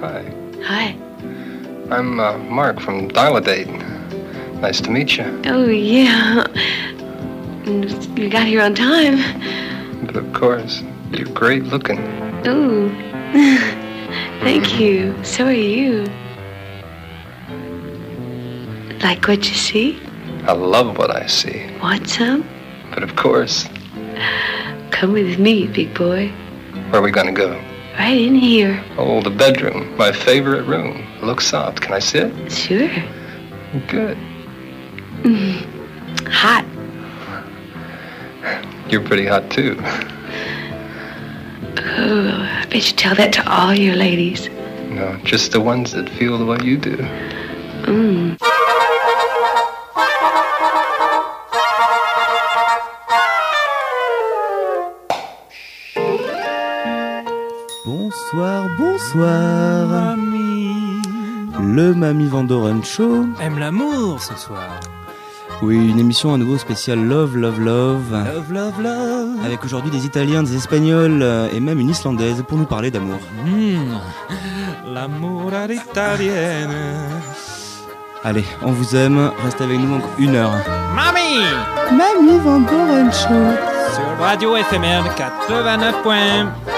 Hi. Hi. I'm uh, Mark from Dial-A-Date. Nice to meet you. Oh, yeah. You got here on time. But of course, you're great looking. Oh, Thank you. So are you. Like what you see? I love what I see. Want some? But of course, Come with me, big boy. where are we gonna go? Right in here. Oh, the bedroom. My favorite room. Looks soft. Can I sit? Sure. Good. Hot. You're pretty hot too. Oh, I bet you tell that to all your ladies. No, just the ones that feel the way you do. Mm. Bonsoir, bonsoir. Le Mamie Vandoren Show. Aime l'amour ce soir. Oui, une émission à nouveau spéciale Love, Love, Love. Love, love, love. Avec aujourd'hui des Italiens, des Espagnols euh, et même une Islandaise pour nous parler d'amour. Mm. L'amour à l'italienne. Allez, on vous aime, restez avec nous encore une heure. Mamie Mamie Vandoren Show. Sur Radio FMR 89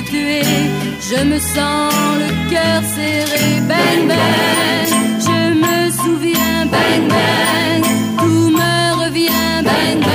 Je me sens le cœur serré, bang bang. Je me souviens, bang bang. Tout me revient, bang bang.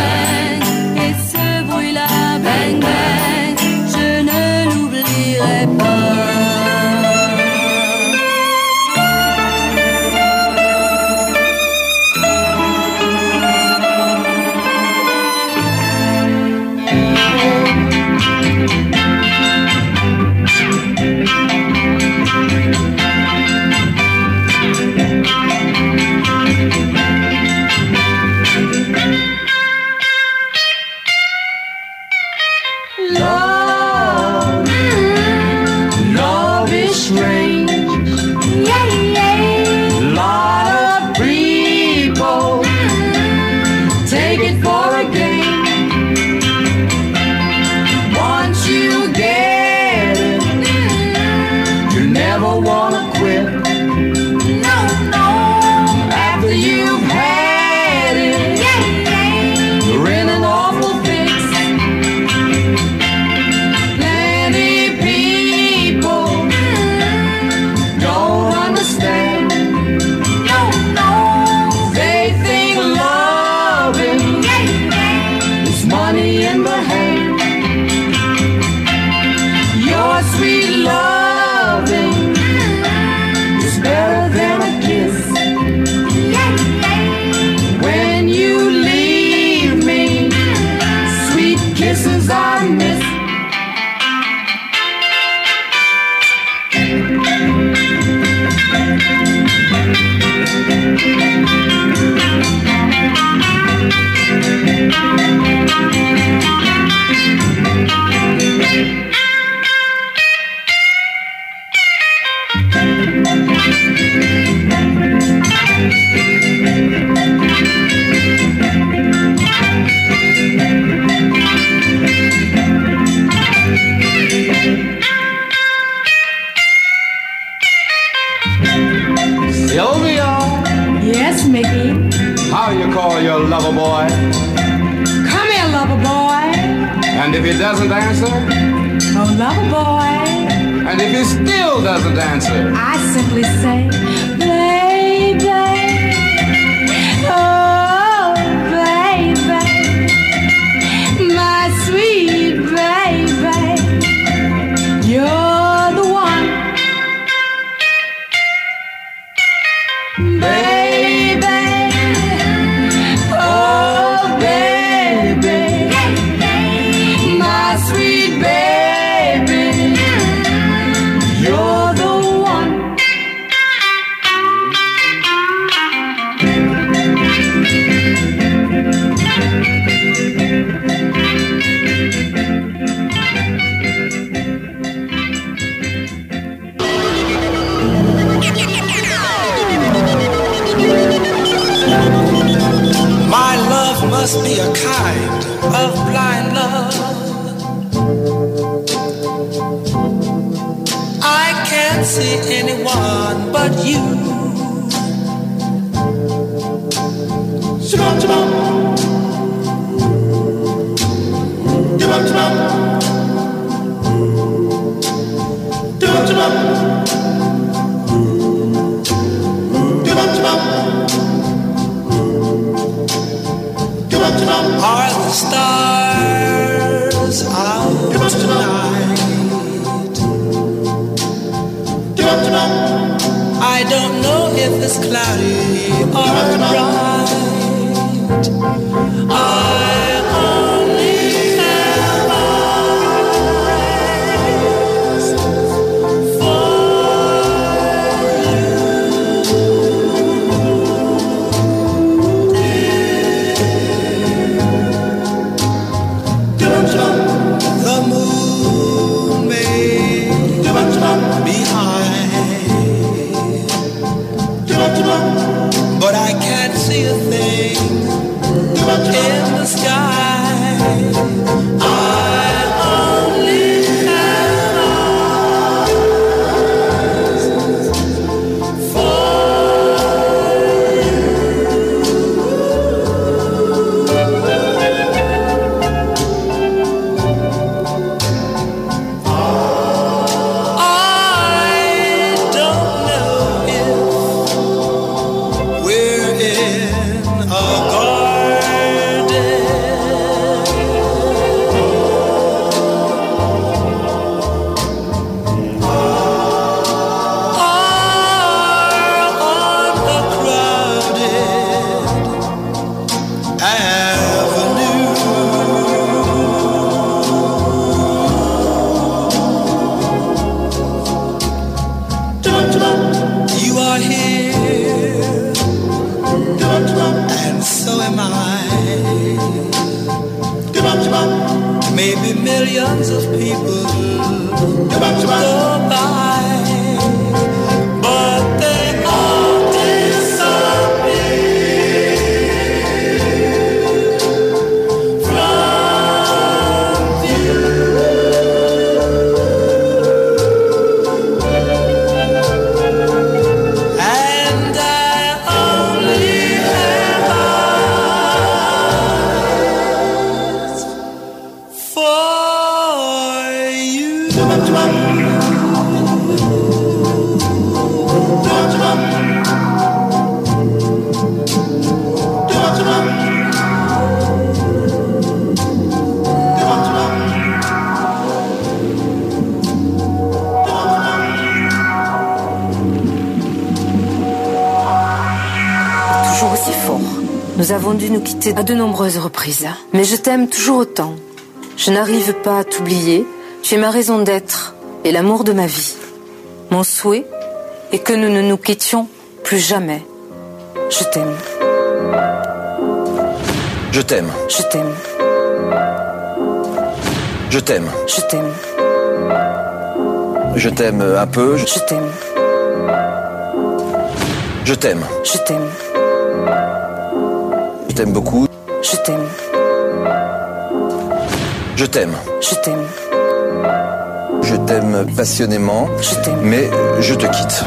Must be a kind of blind love. I can't see anyone but you. À de nombreuses reprises. Mais je t'aime toujours autant. Je n'arrive pas à t'oublier. Tu es ma raison d'être et l'amour de ma vie. Mon souhait est que nous ne nous quittions plus jamais. Je t'aime. Je t'aime, Je t'aime. je t'aime, Je t'aime. je t'aime un peu, Je t'aime. je t'aime, Je t'aime. Je t'aime beaucoup, Je t'aime. je t'aime, Je t'aime. je t'aime passionnément, Je t'aime. mais je te quitte.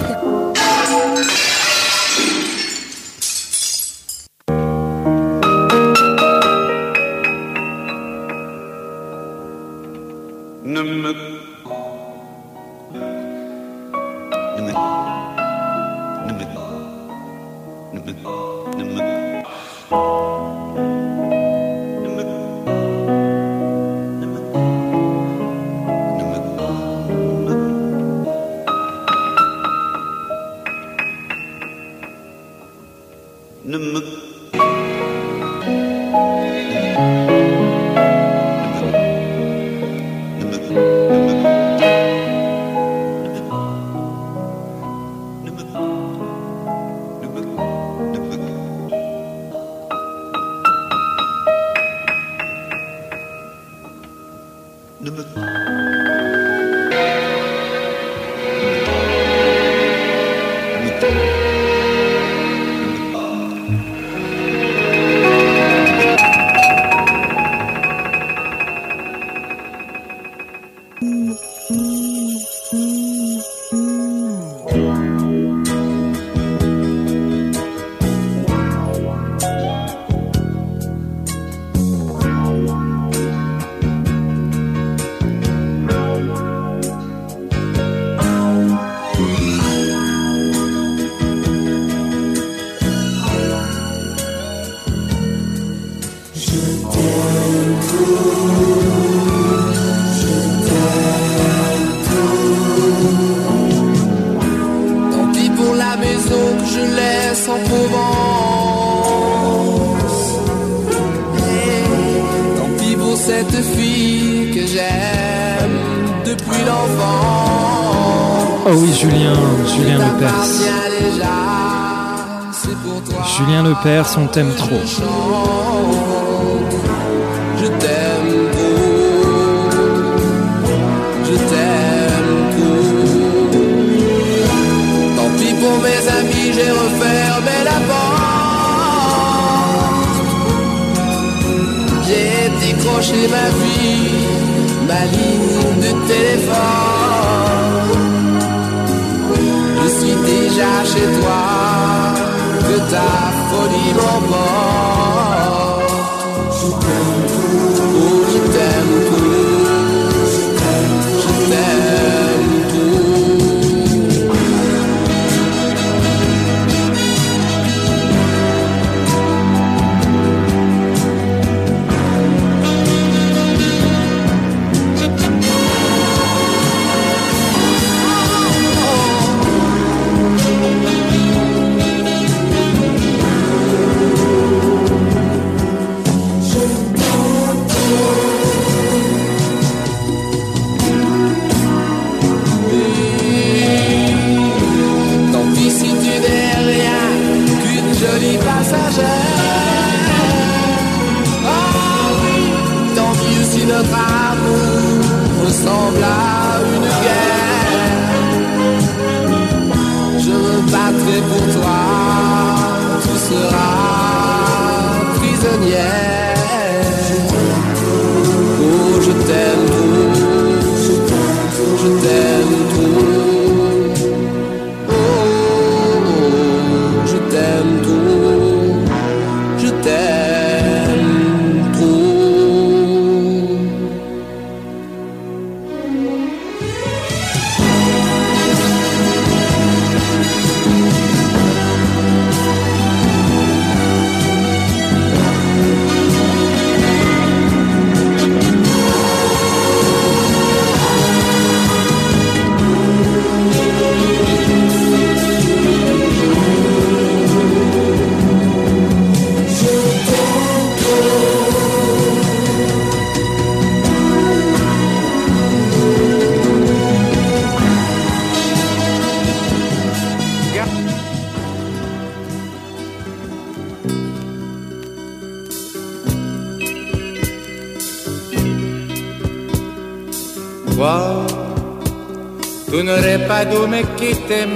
Pour cette fille que j'aime depuis l'enfance. Oh oui, Julien, Julien Lepers. Julien Lepers, on t'aime trop. Ma vie, ma ligne de téléphone. Je suis déjà chez toi, que ta folie m'emporte. Ressemble à une guerre. Je me battrai pour toi, tu seras prisonnière. Oh, je t'aime je t'aime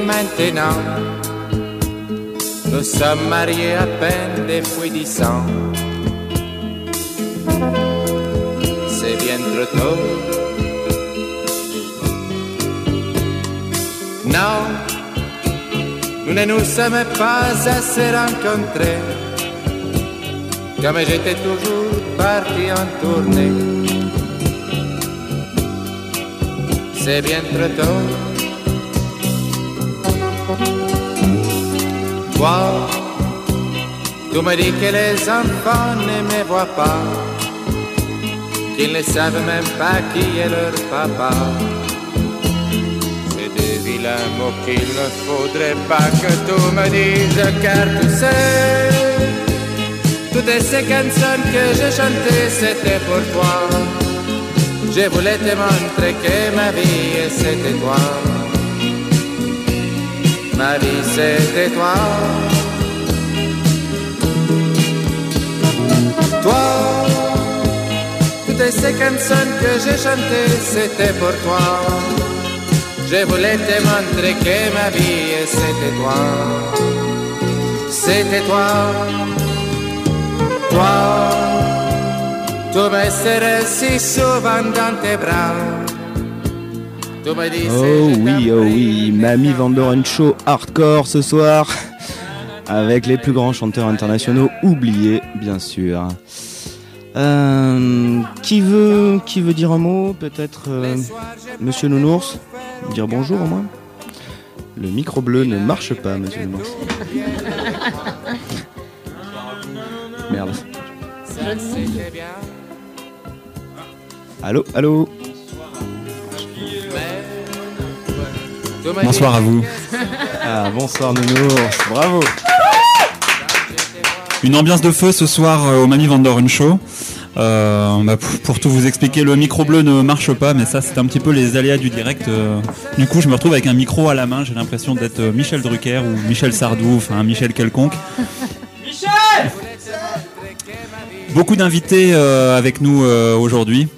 maintenant. Nous sommes mariés à peine depuis dix ans. C'est bien trop tôt. Non, nous ne nous sommes pas assez rencontrés. Comme j'étais toujours parti en tournée. C'est bien trop tôt. Toi, Tu me dis que les enfants ne me voient pas, qu'ils ne savent même pas qui est leur papa. C'est des vilains mots qu'il ne faudrait pas que tu me dises, car tu sais, toutes ces chansons que j'ai chantées, c'était pour toi. Je voulais te montrer que ma vie, c'était toi. Ma vie, c'était toi. Toi, toutes ces chansons que j'ai chantées, c'était pour toi. Je voulais te montrer que ma vie, c'était toi. C'était toi. Toi, tu me serais si souvent dans tes bras. Oh je oui, oh oui, Mamie Vandoren Show hardcore ce soir. Avec les plus grands chanteurs internationaux oubliés, bien sûr. Euh, qui veut qui veut dire un mot Peut-être euh, Monsieur Nounours? Dire bonjour au moins Le micro bleu ne marche pas, Monsieur Nounours. Merde. Allô, allô? Bonsoir à vous. Ah, bonsoir Nounours, bravo Une ambiance de feu ce soir euh, au Mami Vandoren Show. Euh, bah, pour, pour tout vous expliquer, le micro bleu ne marche pas, mais ça c'est un petit peu les aléas du direct. euh. Du coup, je me retrouve avec un micro à la main. J'ai l'impression d'être Michel Drucker ou Michel Sardou, enfin Michel quelconque. Beaucoup d'invités euh, avec nous aujourd'hui.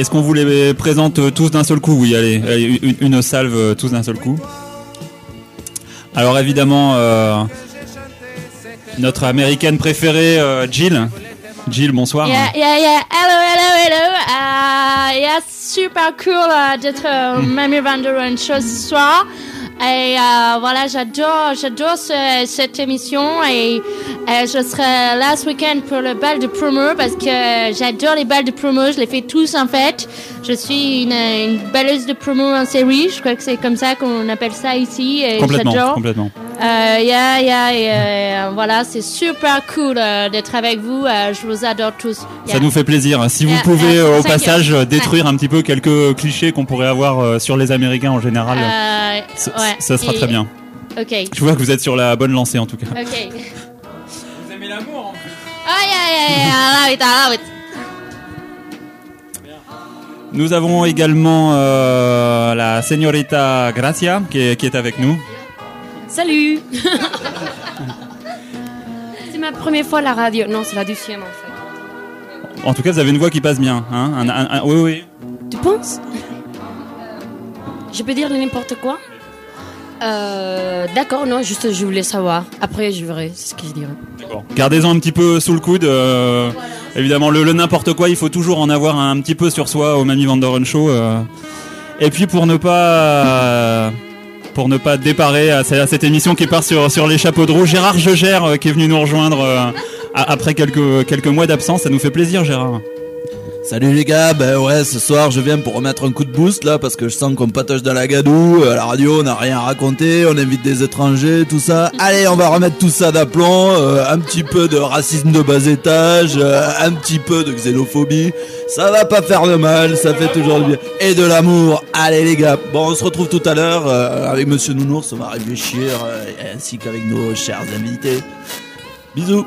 Est-ce qu'on vous les présente euh, tous d'un seul coup Oui, allez, allez, une, une salve euh, tous d'un seul coup. Alors évidemment, euh, notre américaine préférée, euh, Jill. Jill, bonsoir. Yeah, yeah, yeah. Hello, hello, hello. Uh, yeah, super cool d'être au Mamie Vanderon Show ce soir. Et euh, voilà, j'adore, j'adore ce- cette émission et, et je serai là ce week-end pour le bal de promo parce que j'adore les balles de promo. Je les fais tous en fait. Je suis une, une balleuse de promo en série. Je crois que c'est comme ça qu'on appelle ça ici. Et Complètement, j'adore. complètement. Euh, yeah, yeah, et, euh, voilà, c'est super cool euh, d'être avec vous. euh, je vous adore tous. Yeah. Ça nous fait plaisir. Si vous Yeah, pouvez yeah, au passage détruire un petit peu quelques clichés qu'on pourrait avoir euh, sur les Américains en général, Euh, ça, ouais, ça sera et- très bien. Ok. Je vois que vous êtes sur la bonne lancée en tout cas. Ok. Vous aimez l'amour en plus. Oh yeah, yeah, yeah, I love it, I love it. Nous avons également euh, la señorita Gracia qui est, qui est avec nous. Salut C'est ma première fois à la radio. Non, c'est la deuxième en fait. En tout cas, vous avez une voix qui passe bien. Hein Un- un- un- oui, oui. Tu penses? Je peux dire n'importe quoi? Euh, D'accord, non, juste je voulais savoir. Après, je verrai ce que je dirai. Gardez-en un petit peu sous le coude. euh, évidemment, le, le n'importe quoi, il faut toujours en avoir un petit peu sur soi au Mamie Vandoren Show. euh. Et puis pour ne pas pour ne pas déparer à, ce- à cette émission qui part sur, sur les chapeaux de roue, Gérard Jegère euh, qui est venu nous rejoindre euh, après quelques, quelques mois d'absence. Ça nous fait plaisir, Gérard. Salut les gars, ben ouais, ce soir je viens pour remettre un coup de boost là parce que je sens qu'on patoche dans la gadoue, à la radio on n'a rien à raconter, on invite des étrangers, tout ça. Allez, on va remettre tout ça d'aplomb, euh, un petit peu de racisme de bas étage, euh, un petit peu de xénophobie. Ça va pas faire de mal, ça fait toujours du bien. Et de l'amour. Allez les gars, bon on se retrouve tout à l'heure euh, avec Monsieur Nounours, on va réfléchir euh, ainsi qu'avec nos chers invités. Bisous.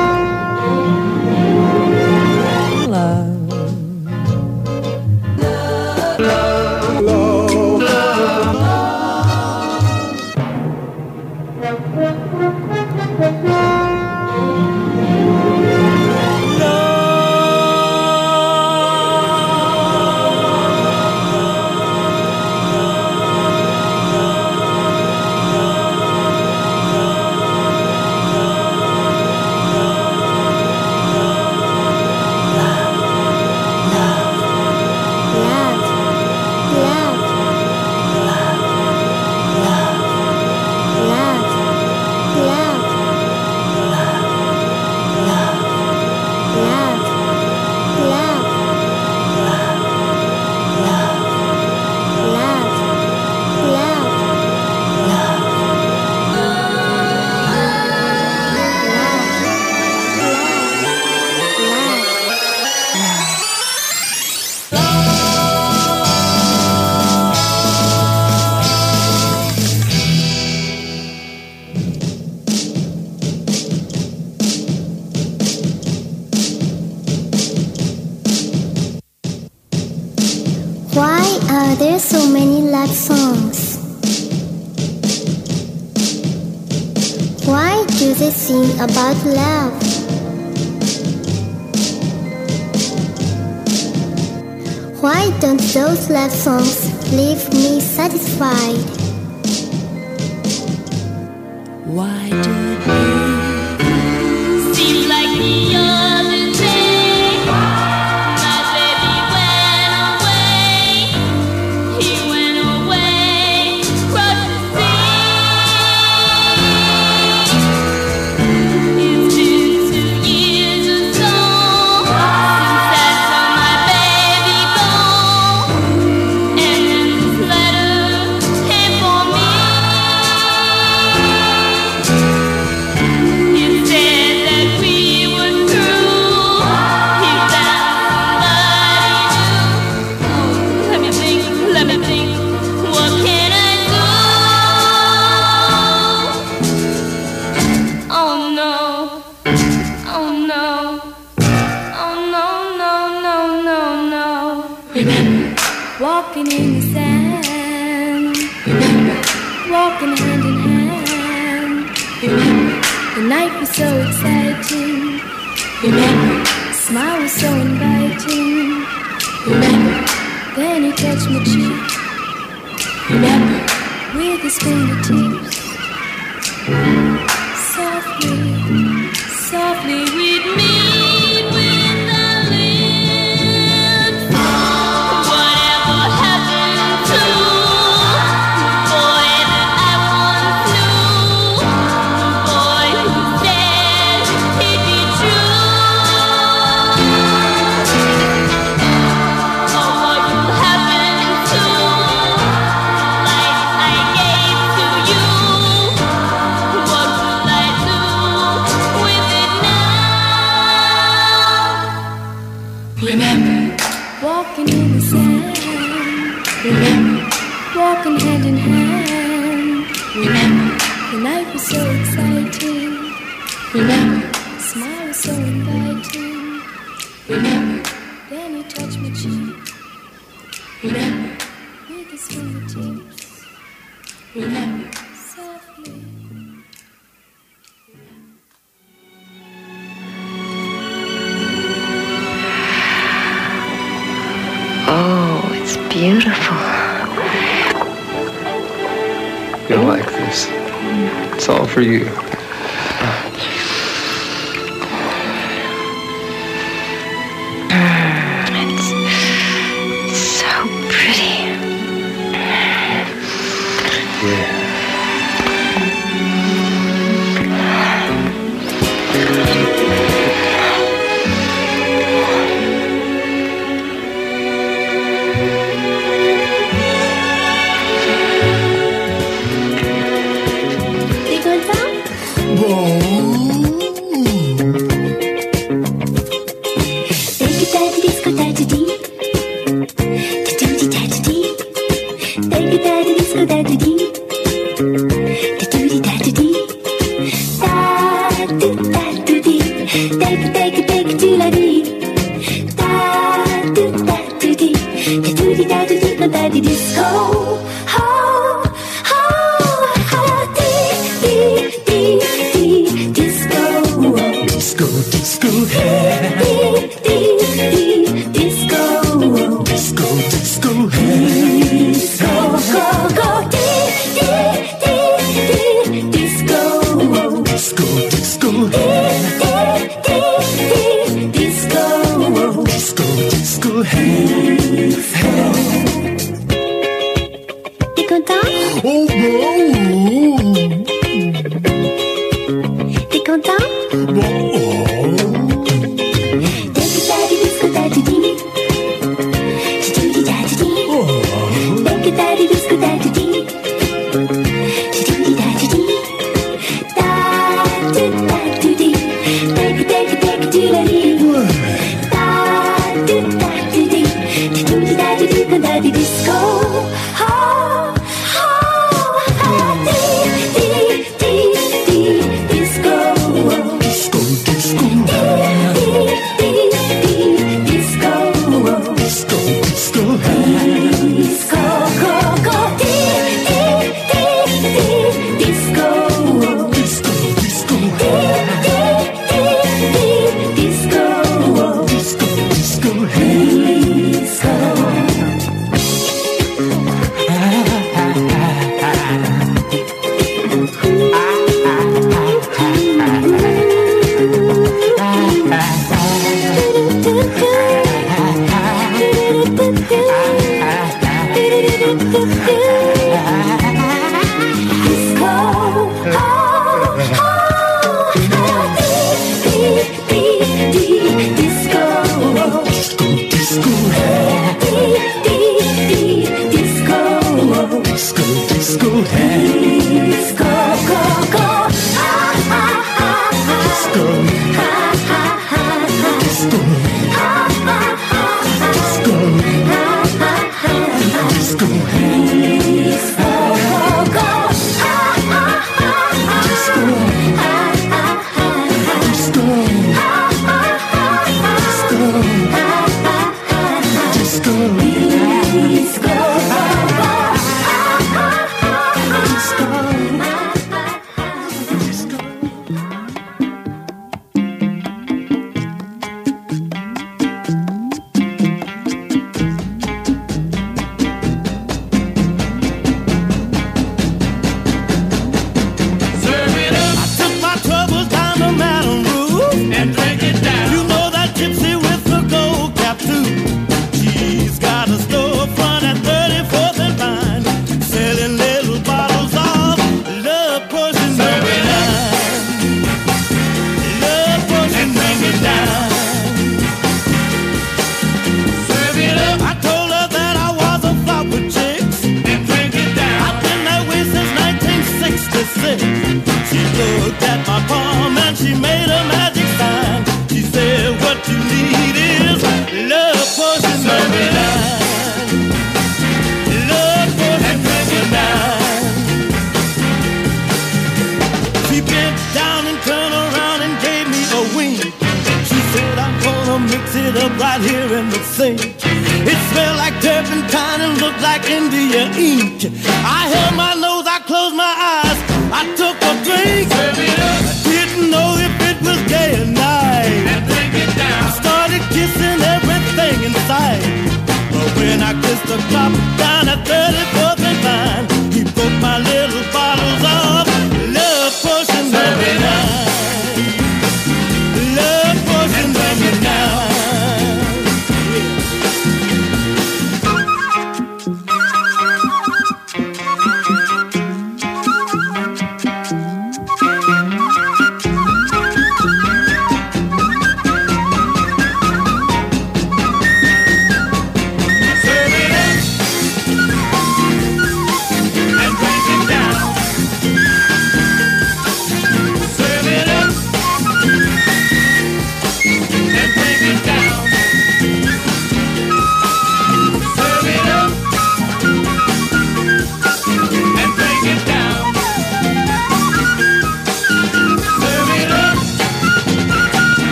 Why do hand in hand. Remember, the night was so exciting. Remember, the smile was so inviting. Remember, then you touched my cheek. Remember, with his fingertips. Remember. for you? disco, disco, hey, hey. E cantar? Oh!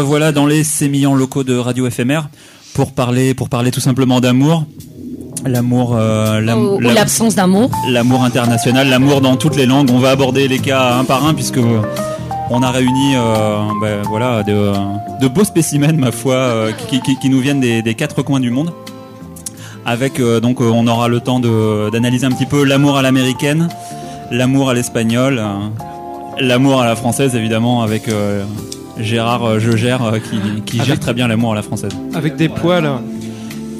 Revoilà dans les sémillants locaux de Radio FMR pour parler, pour parler tout simplement d'amour. L'amour, euh, l'absence d'amour. l'amour international, l'amour dans toutes les langues. On va aborder les cas un par un puisque on a réuni, euh, ben, voilà, de, de beaux spécimens, ma foi, euh, qui, qui- qui nous viennent des, des quatre coins du monde. Avec euh, donc, euh, on aura le temps d'analyser un petit peu l'amour à l'américaine, l'amour à l'espagnol, euh, l'amour à la française évidemment avec euh, Gérard euh, Je gère euh, qui, qui gère très bien l'amour à la française. Avec des poils.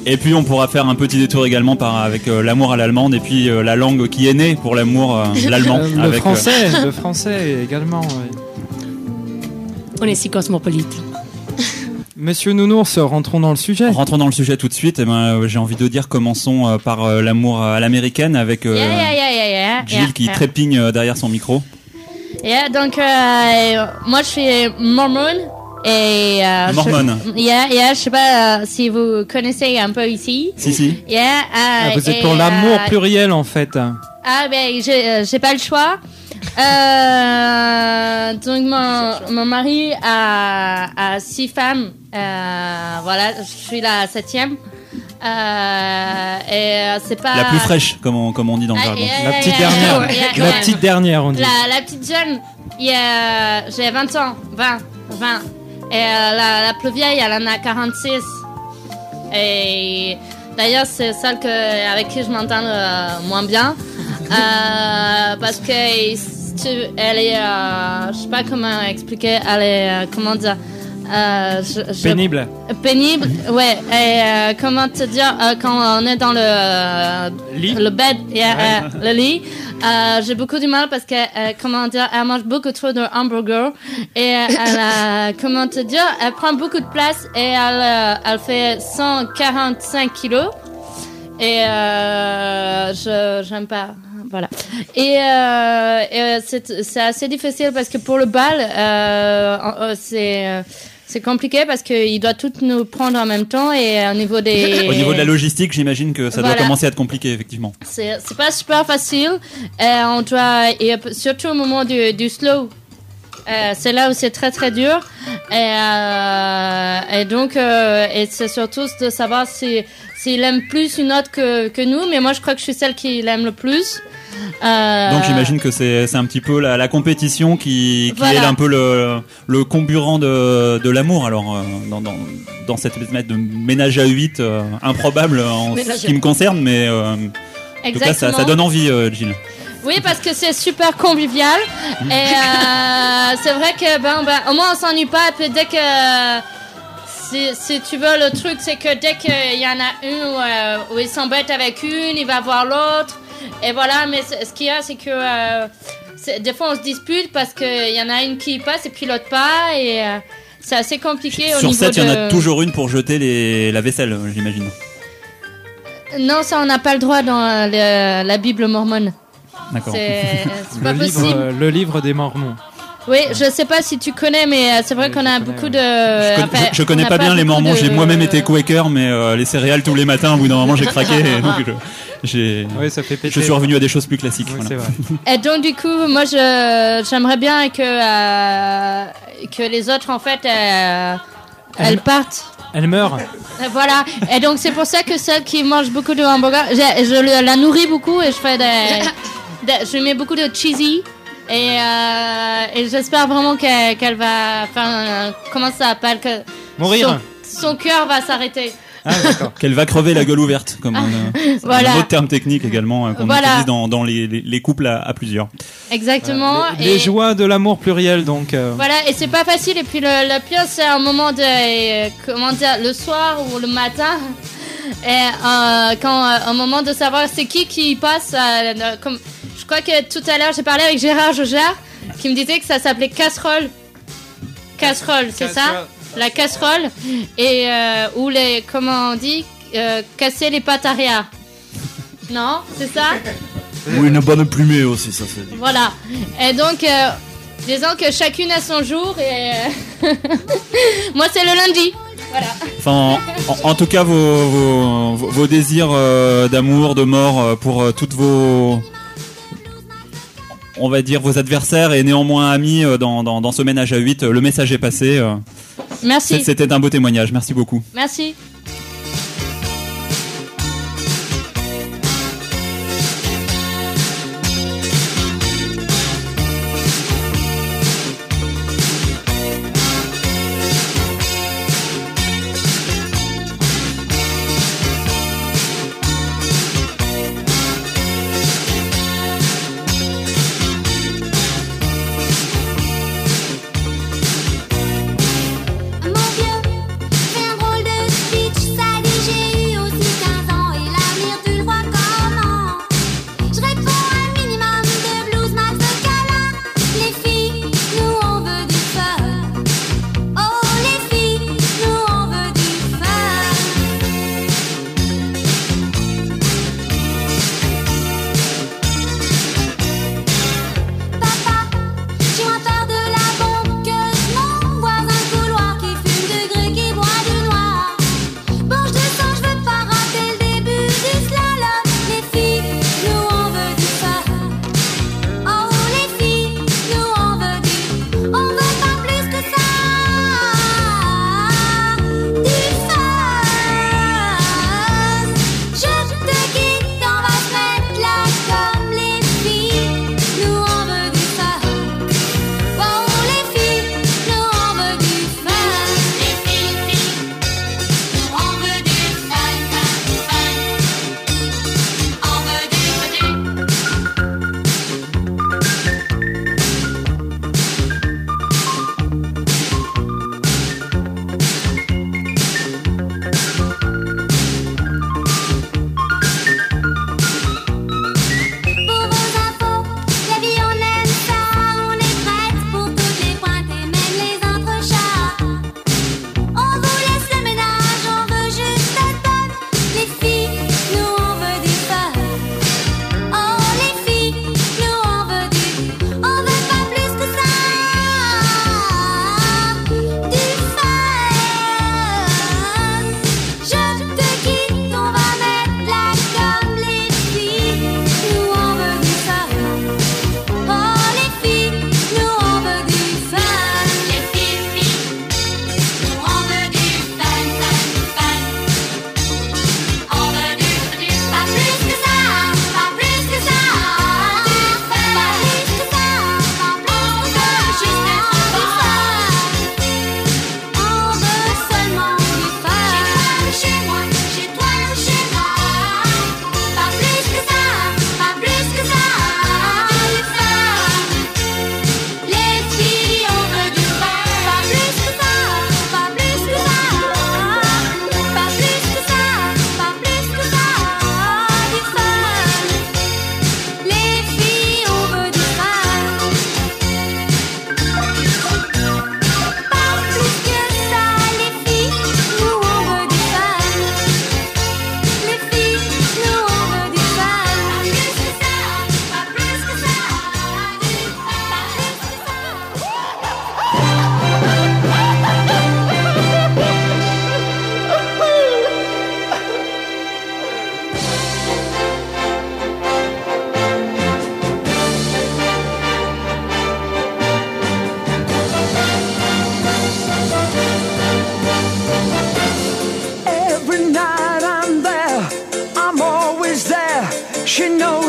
Et puis on pourra faire un petit détour également par, avec euh, l'amour à l'allemande et puis euh, la langue qui est née pour l'amour, euh, l'allemand. Euh, le avec, euh, français, le français également. ouais. On est si cosmopolite. Monsieur Nounours, rentrons dans le sujet. Rentrons dans le sujet tout de suite. Eh ben, j'ai envie de dire commençons par euh, l'amour à l'américaine avec euh, Yeah, yeah, yeah, yeah, yeah. Jill yeah, qui yeah. trépigne euh, derrière son micro. Yeah, donc euh, moi je suis mormon et euh, je- Mormone. yeah, yeah, je sais pas euh, si vous connaissez un peu ici. Si si. Yeah, euh, Ah, vous êtes et, pour l'amour euh, pluriel en fait. Ah ben j'ai euh, j'ai pas le choix. Euh, donc mon, mon mari a, a six femmes. Euh, voilà, je suis la septième. Euh, et euh, c'est pas La plus fraîche, comme on, comme on dit dans le Ah, jargon. yeah, La petite yeah, dernière. yeah, yeah, La petite dernière, on dit. La, la petite jeune, il y a- j'ai 20 ans, 20, 20. Et euh, la, la plus vieille, elle en a 46. Et d'ailleurs, c'est celle que, avec qui je m'entends moins bien. Euh, parce que elle est, euh, je sais pas comment expliquer, elle est, euh, comment dire, euh, je- je- Pénible. Pénible, ouais. Et euh, comment te dire, euh, quand on est dans le, euh, Lit. le bed, Ouais. euh, le lit, euh, j'ai beaucoup du mal parce que, euh, comment dire, elle mange beaucoup trop de hamburgers et elle, comment te dire, elle prend beaucoup de place et elle, elle fait 145 kilos. Et euh, je j'aime pas. Voilà. Et, euh, et, c'est assez difficile parce que pour le bal, euh, euh, c'est euh, c'est compliqué parce qu'il doit tout nous prendre en même temps et au niveau des. Au niveau de la logistique, j'imagine que ça doit commencer à être compliqué, effectivement. C'est pas super facile. Euh, on doit, et surtout au moment du, du slow. Euh, c'est là où c'est très très dur et, euh, et donc euh, et c'est surtout de savoir si s'il aime plus une autre que, que nous mais moi je crois que je suis celle qui l'aime le plus Euh, Donc j'imagine que c'est un petit peu la, la compétition qui, qui Voilà. est un peu le, le comburant de, de l'amour alors euh, dans, dans, dans cette de ménage à 8 euh, improbable en Ménage ce qui me concerne mais euh, en tout cas ça, donne envie Jill. Oui, parce que c'est super convivial. Et c'est vrai que, ben, ben, au moins, on s'ennuie pas. Et puis, dès que. Si, si tu veux, le truc, c'est que dès qu'il y en a une où, euh, où il s'embête avec une, il va voir l'autre. Et voilà, mais ce qu'il y a, c'est que euh, des fois on se dispute parce qu'il y en a une qui passe et puis l'autre pas. Et euh, c'est assez compliqué au Sur niveau 7, il y en a toujours une pour jeter les... la vaisselle, j'imagine. Non, ça on n'a pas le droit dans euh, le- la Bible mormone. D'accord. C'est pas livre, possible. euh, le livre des Mormons. Oui, je sais pas si tu connais, mais euh, c'est vrai qu'on a beaucoup de. Je, connais- je- je connais pas, bien les Mormons. J'ai moi-même été Quaker, mais euh, les céréales tous les matins, au bout d'un moment, j'ai craqué. et donc je, j'ai- ça fait péter. je suis revenu à des choses plus classiques. voilà. c'est vrai. Et donc du coup, moi, j'aimerais bien que euh, que les autres, en fait, euh, elles partent. Elle meurt. Euh, Voilà. Et donc c'est pour ça que celle qui mange beaucoup de hamburgers, je, la nourris beaucoup et je fais des, des- je lui mets beaucoup de cheesy. Et, euh, et j'espère vraiment qu'elle qu'elle va, enfin, comment ça s'appelle que Mourir. Son, son cœur va s'arrêter. Qu'elle va crever la gueule ouverte, comme un, Ah. Voilà. un autre terme technique également euh, qu'on Voilà. utilise dans, dans les, les- les couples à, à plusieurs. Exactement. Les, les et joies de l'amour pluriel, donc. euh, voilà. Et c'est pas facile. Et puis le, le pire, c'est un moment de, euh, comment dire, le soir ou le matin. Et euh, quand euh, un moment de savoir c'est qui qui passe. euh, comme, je crois que tout à l'heure j'ai parlé avec Gérard Jaugère qui me disait que ça s'appelait casserole. Casserole, c'est ça? La casserole. Et euh, ou les, comment on dit, euh, casser les arrière. Non, c'est ça? Ou une bonne plumée aussi, ça c'est. Voilà. Et donc, euh, disons que chacune a son jour et euh, moi c'est le lundi. Voilà. Enfin, en, tout cas, vos, vos, vos- vos désirs euh, d'amour, de mort euh, pour euh, toutes vos, on va dire, vos adversaires et néanmoins amis euh, dans, dans, dans ce ménage à 8, le message est passé. euh. Merci. C'était un beau témoignage. Merci beaucoup. Merci.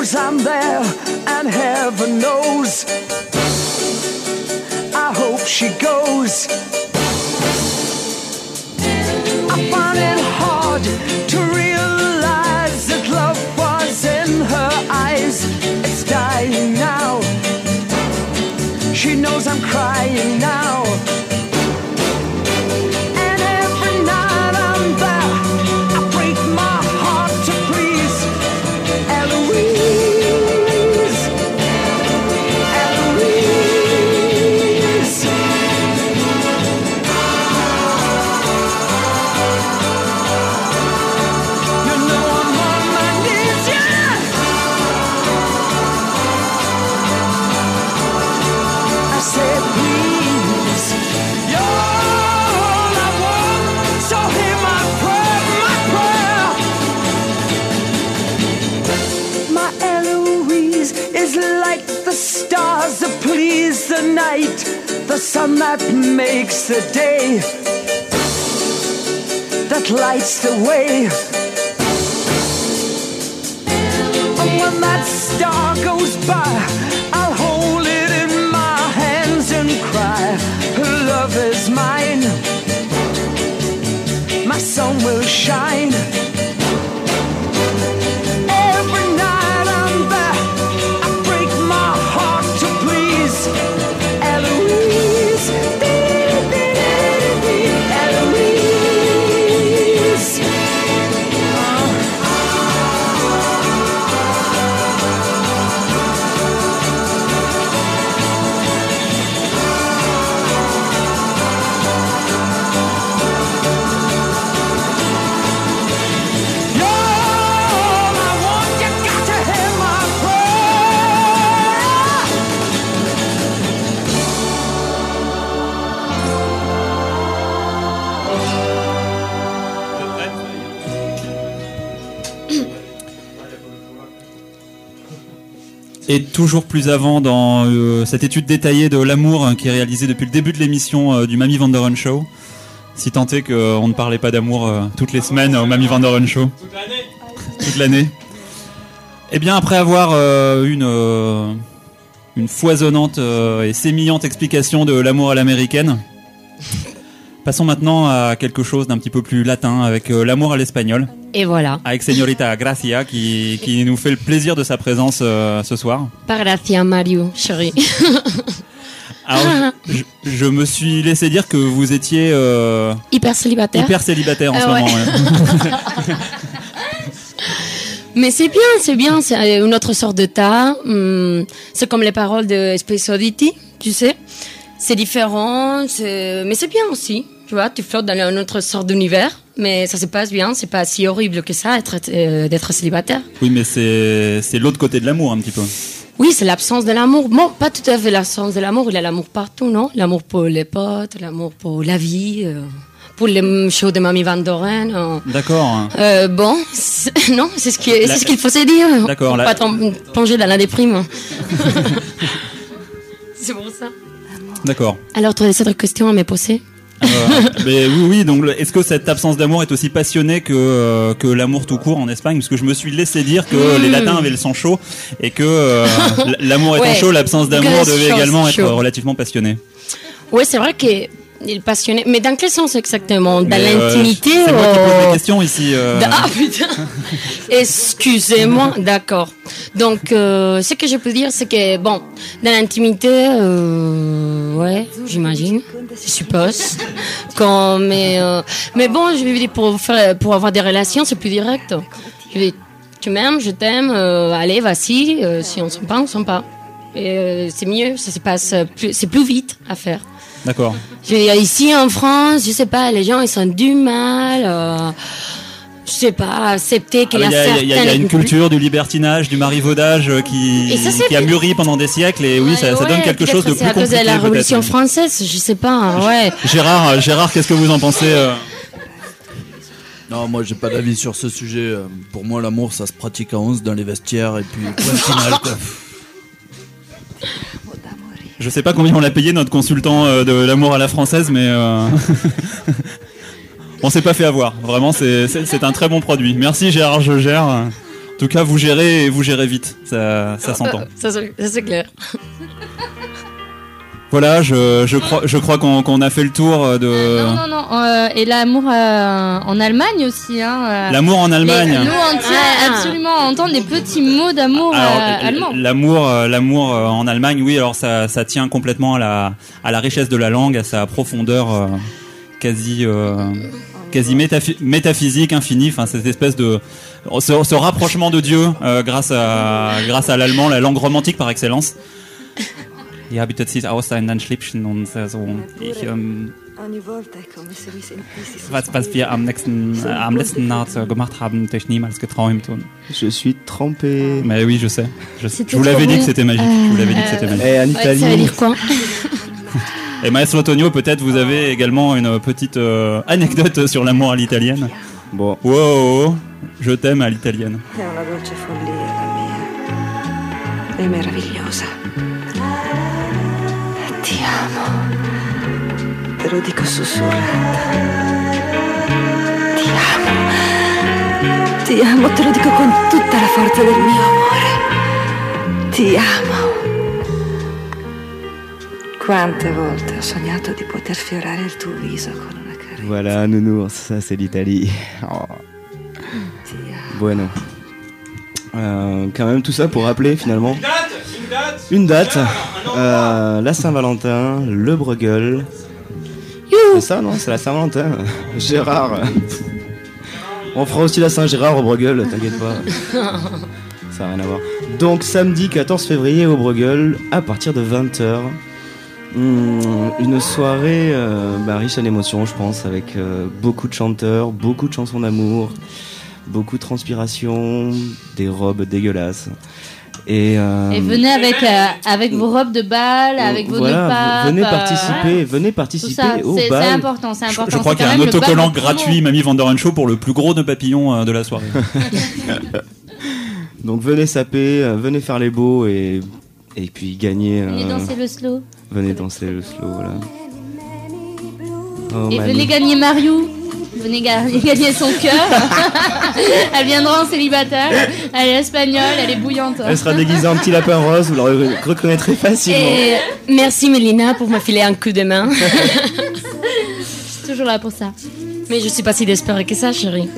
knows I'm there, and heaven knows I hope she goes. I find it hard to realize that love was in her eyes. It's dying now. She knows I'm crying now. The night, the sun that makes the day, that lights the way. And when that star goes by, I'll hold it in my hands and cry, Her love is mine. My sun will shine. Toujours plus avant dans euh, cette étude détaillée de l'amour hein, qui est réalisée depuis le début de l'émission euh, du Mamie Vanderon Show. Si tant est qu'on ne parlait pas d'amour euh, toutes les semaines au Mamie Vanderon Show. Toute l'année. Eh bien, après avoir euh, une, euh, une foisonnante euh, et sémillante explication de l'amour à l'américaine, passons maintenant à quelque chose d'un petit peu plus latin avec euh, l'amour à l'espagnol. Et voilà. Avec Señorita Gracia qui, qui nous fait le plaisir de sa présence euh, ce soir. Pas gracia, Mario, chérie. Alors, je, je me suis laissé dire que vous étiez euh, Hyper célibataire. hyper célibataire en Ah ce ouais. moment. ouais. Mais c'est bien, c'est bien, c'est une autre sorte de tas. Hum, C'est comme les paroles de Space Oddity, tu sais. C'est différent, mais c'est bien aussi. Tu vois, tu flottes dans une autre sorte d'univers, mais ça se passe bien. C'est pas si horrible que ça euh, d'être célibataire. Oui, mais c'est l'autre côté de l'amour un petit peu. Oui, c'est l'absence de l'amour. Bon, pas tout à fait l'absence de l'amour. Il y a l'amour partout, non? L'amour pour les potes, l'amour pour la vie, euh, pour les shows de Mamie Van Doren. euh. D'accord. Euh, bon, non, c'est ce qu'il faut se dire. D'accord, la- Pas plonger dans la déprime. c'est pour ça. D'accord. Alors, tu as cette question à me poser Euh, mais oui, oui. Donc, est-ce que cette absence d'amour est aussi passionnée que euh, que l'amour tout court en Espagne? Parce que je me suis laissé dire que Mm. les Latins avaient le sang chaud et que euh, l'amour étant Ouais. chaud, l'absence d'amour devait également être relativement passionnée. Oui, c'est vrai qu'il est passionné. Mais dans quel sens exactement Dans euh, l'intimité C'est moi qui pose les questions ici. euh. Ah putain Excusez-moi, d'accord. Donc, euh, ce que je peux dire, c'est que, bon, dans l'intimité, euh, ouais, j'imagine, je suppose. Quand, mais, euh, mais bon, je vais dire, pour, faire, pour avoir des relations, c'est plus direct. Je vais, tu m'aimes, je t'aime, euh, allez, vas-y, euh, si on s'en pas, on s'en pas. Et euh, c'est mieux, ça se passe plus, c'est plus vite à faire. D'accord. Je veux dire, ici en France, je sais pas, les gens ils ont du mal, euh, je sais pas, accepter Ah qu'il bah, y a y, a- il y a- y a une culture du libertinage, du marivaudage euh, qui, ça, a mûri pendant des siècles et oui, ça, ça donne quelque chose de plus c'est à cause compliqué. de la Révolution française, je sais pas, hein, ouais. Gérard, euh, Gérard, qu'est-ce que vous en pensez euh Non, moi j'ai pas d'avis sur ce sujet. Pour moi, l'amour ça se pratique à 11 dans les vestiaires et puis final quoi. Je sais pas combien on l'a payé notre consultant euh, de l'amour à la française, mais euh, on s'est pas fait avoir. Vraiment, c'est un très bon produit. Merci Gérard, je gère. En tout cas, vous gérez, vous gérez vite. Ça, ça s'entend. Ça, c'est ça, c'est clair. Voilà, je, je crois, je crois qu'on qu'on a fait le tour euh, de. Non, non, non. euh, et l'amour euh, en Allemagne aussi. Hein, euh. L'amour en Allemagne. Mais nous, on tient Ah. absolument à entendre des petits mots d'amour euh, allemand. l'amour, euh, l'amour en Allemagne, oui. Alors ça, ça tient complètement à la, à la richesse de la langue, à sa profondeur euh, quasi, euh, quasi métaphy- métaphysique, infinie. Enfin, cette espèce de ce, ce rapprochement de Dieu euh, grâce à, grâce à l'allemand, la langue romantique par excellence. Ja, bitte zieh aus in dein Schlippchen und äh, so. Ich, ähm, Ogni volta è come se mi sentissi was, was wir am nächsten, äh, am letzten Nacht äh, gemacht haben, durch niemals geträumt. Und Je suis trempé. Mais oui, je sais. Je, vous l'avais dit que c'était magique. Je vous l'avais dit que c'était magique. Et en Ouais, ça veut dire quoi? Et Maestro Tonio, peut-être vous avez également une petite euh, anecdote sur l'amour à l'italienne? Bon. Wow, je t'aime à l'italienne. È una dolce follia la mia. È meravigliosa. Te lo dico sussurrata. Ti amo. Ti amo, te lo dico con tutta la forza del mio amore. Ti amo. Quante volte ho sognato di poter fiorare il tuo viso con una carezza. Voilà, nounours, ça c'est l'Italie. Oh. Bueno. Euh, quand même tout ça pour rappeler finalement une date, Euh, la Saint-Valentin, le Bruegel. C'est ça non C'est la Saint-Valentin. Gérard. On fera aussi la Saint-Gérard au Bruegel, t'inquiète pas. Ça n'a rien à voir. Donc samedi 14 février au Bruegel à partir de 20h. une soirée euh, bah, riche en émotions, je pense, avec euh, beaucoup de chanteurs, beaucoup de chansons d'amour, beaucoup de transpiration, des robes dégueulasses. Et, euh, Et venez avec, euh, avec vos robes de bal, avec vos voilà, nœuds venez euh, participer, venez participer au C'est important, c'est important. Je crois qu'il y a un autocollant gratuit Mamie Vandoren Show pour le plus gros de papillons euh, de la soirée. Donc venez saper, euh, venez faire les beaux et, et puis gagner. Venez euh, danser le slow. Venez danser le slow, voilà. Oh, Et Manu. venez gagner Mariou. Venez ga- gagner son cœur. elle viendra en célibataire. Elle est espagnole, elle est bouillante. Elle sera déguisée en petit lapin rose, vous la re- reconnaîtrez facilement. Et merci Mélina pour me filer un coup de main. Je suis toujours là pour ça. Mais je suis pas si désespérée que ça, chérie.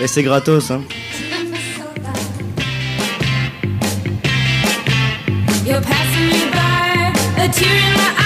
Et c'est gratos, hein. You're passing me by, a tear in my eye,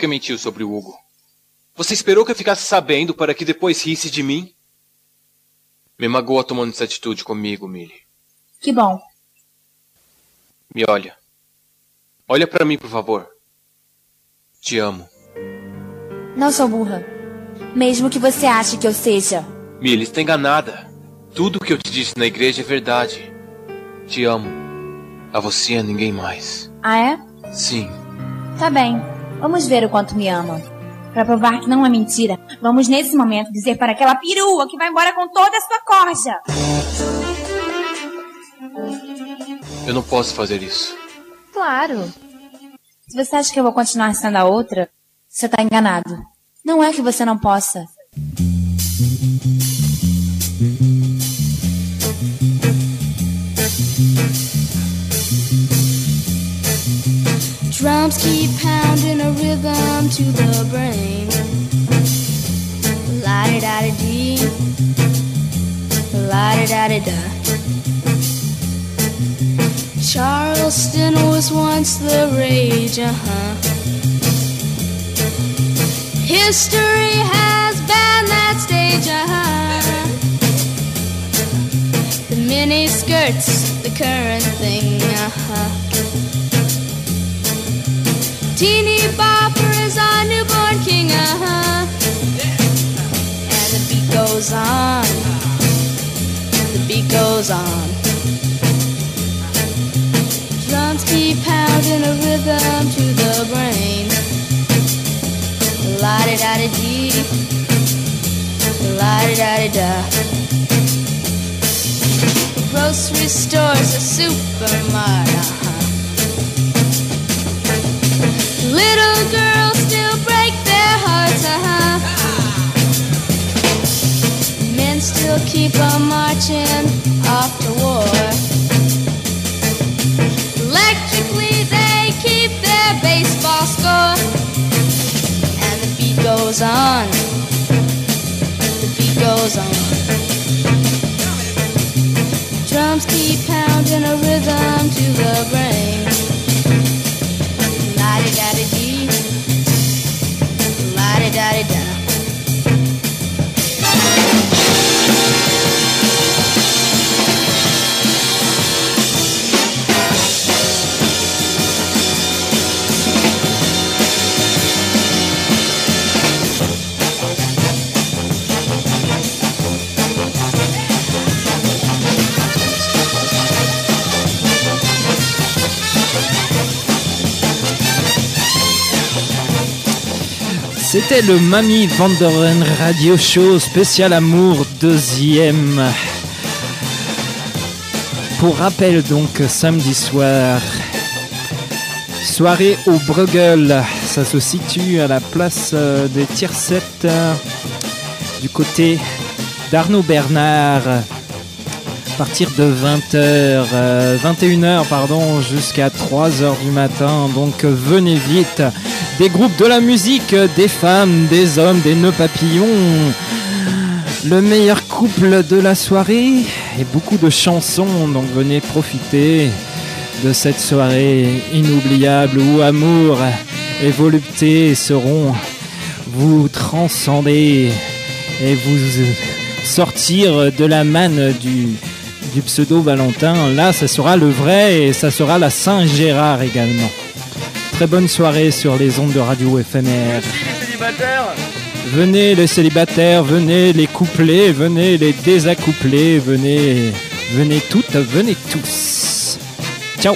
que mentiu sobre o Hugo? Você esperou que eu ficasse sabendo para que depois risse de mim? Me magoa tomando essa atitude comigo, Millie. Que bom. Me olha. Olha pra mim, por favor. Te amo. Não sou burra. Mesmo que você ache que eu seja. Millie, está enganada. Tudo o que eu te disse na igreja é verdade. Te amo. A você e a ninguém mais. Ah, é? Sim. Tá bem. Vamos ver o quanto me ama. Pra provar que não é mentira, vamos nesse momento dizer para aquela perua que vai embora com toda a sua corja. Eu não posso fazer isso. Claro. Se você acha que eu vou continuar sendo a outra, você tá enganado. Não é que você não possa. Drums keep pounding a rhythm to the brain. La di da di dee, la di da di da. Charleston was once the rage, uh huh. History has banned that stage, uh huh. The mini skirts, the current thing, uh huh. Teeny bopper is our newborn king, uh-huh. And the beat goes on. The beat goes on. Drums keep pounding a rhythm to the brain. La di da di dee. La di da di da. Grocery stores, a supermart, uh-huh. Little girls still break their hearts, uh-huh. Men still keep on marching off to war. Electrically they keep their baseball score. And the beat goes on. The beat goes on. Drums keep pounding a rhythm to the brain. La di da di dee, la di da di da. C'était le Mamie Vanderen Radio Show spécial amour deuxième. Pour rappel donc samedi soir, soirée au Bruegel, ça se situe à la place euh, des Tiercettes du côté d'Arnaud Bernard à partir de 20h, 21h pardon, jusqu'à 3h du matin. Donc euh, venez vite. Des groupes de la musique, des femmes, des hommes, des nœuds papillons. Le meilleur couple de la soirée et beaucoup de chansons. Donc venez profiter de cette soirée inoubliable où amour et volupté seront vous transcender et vous sortir de la manne du, pseudo Valentin. Là, ça sera le vrai et ça sera la Saint-Gérard également. Très bonne soirée sur les ondes de radio éphémère. Venez les célibataires, venez les couplés, venez les désaccouplés, venez, venez toutes, venez tous. Ciao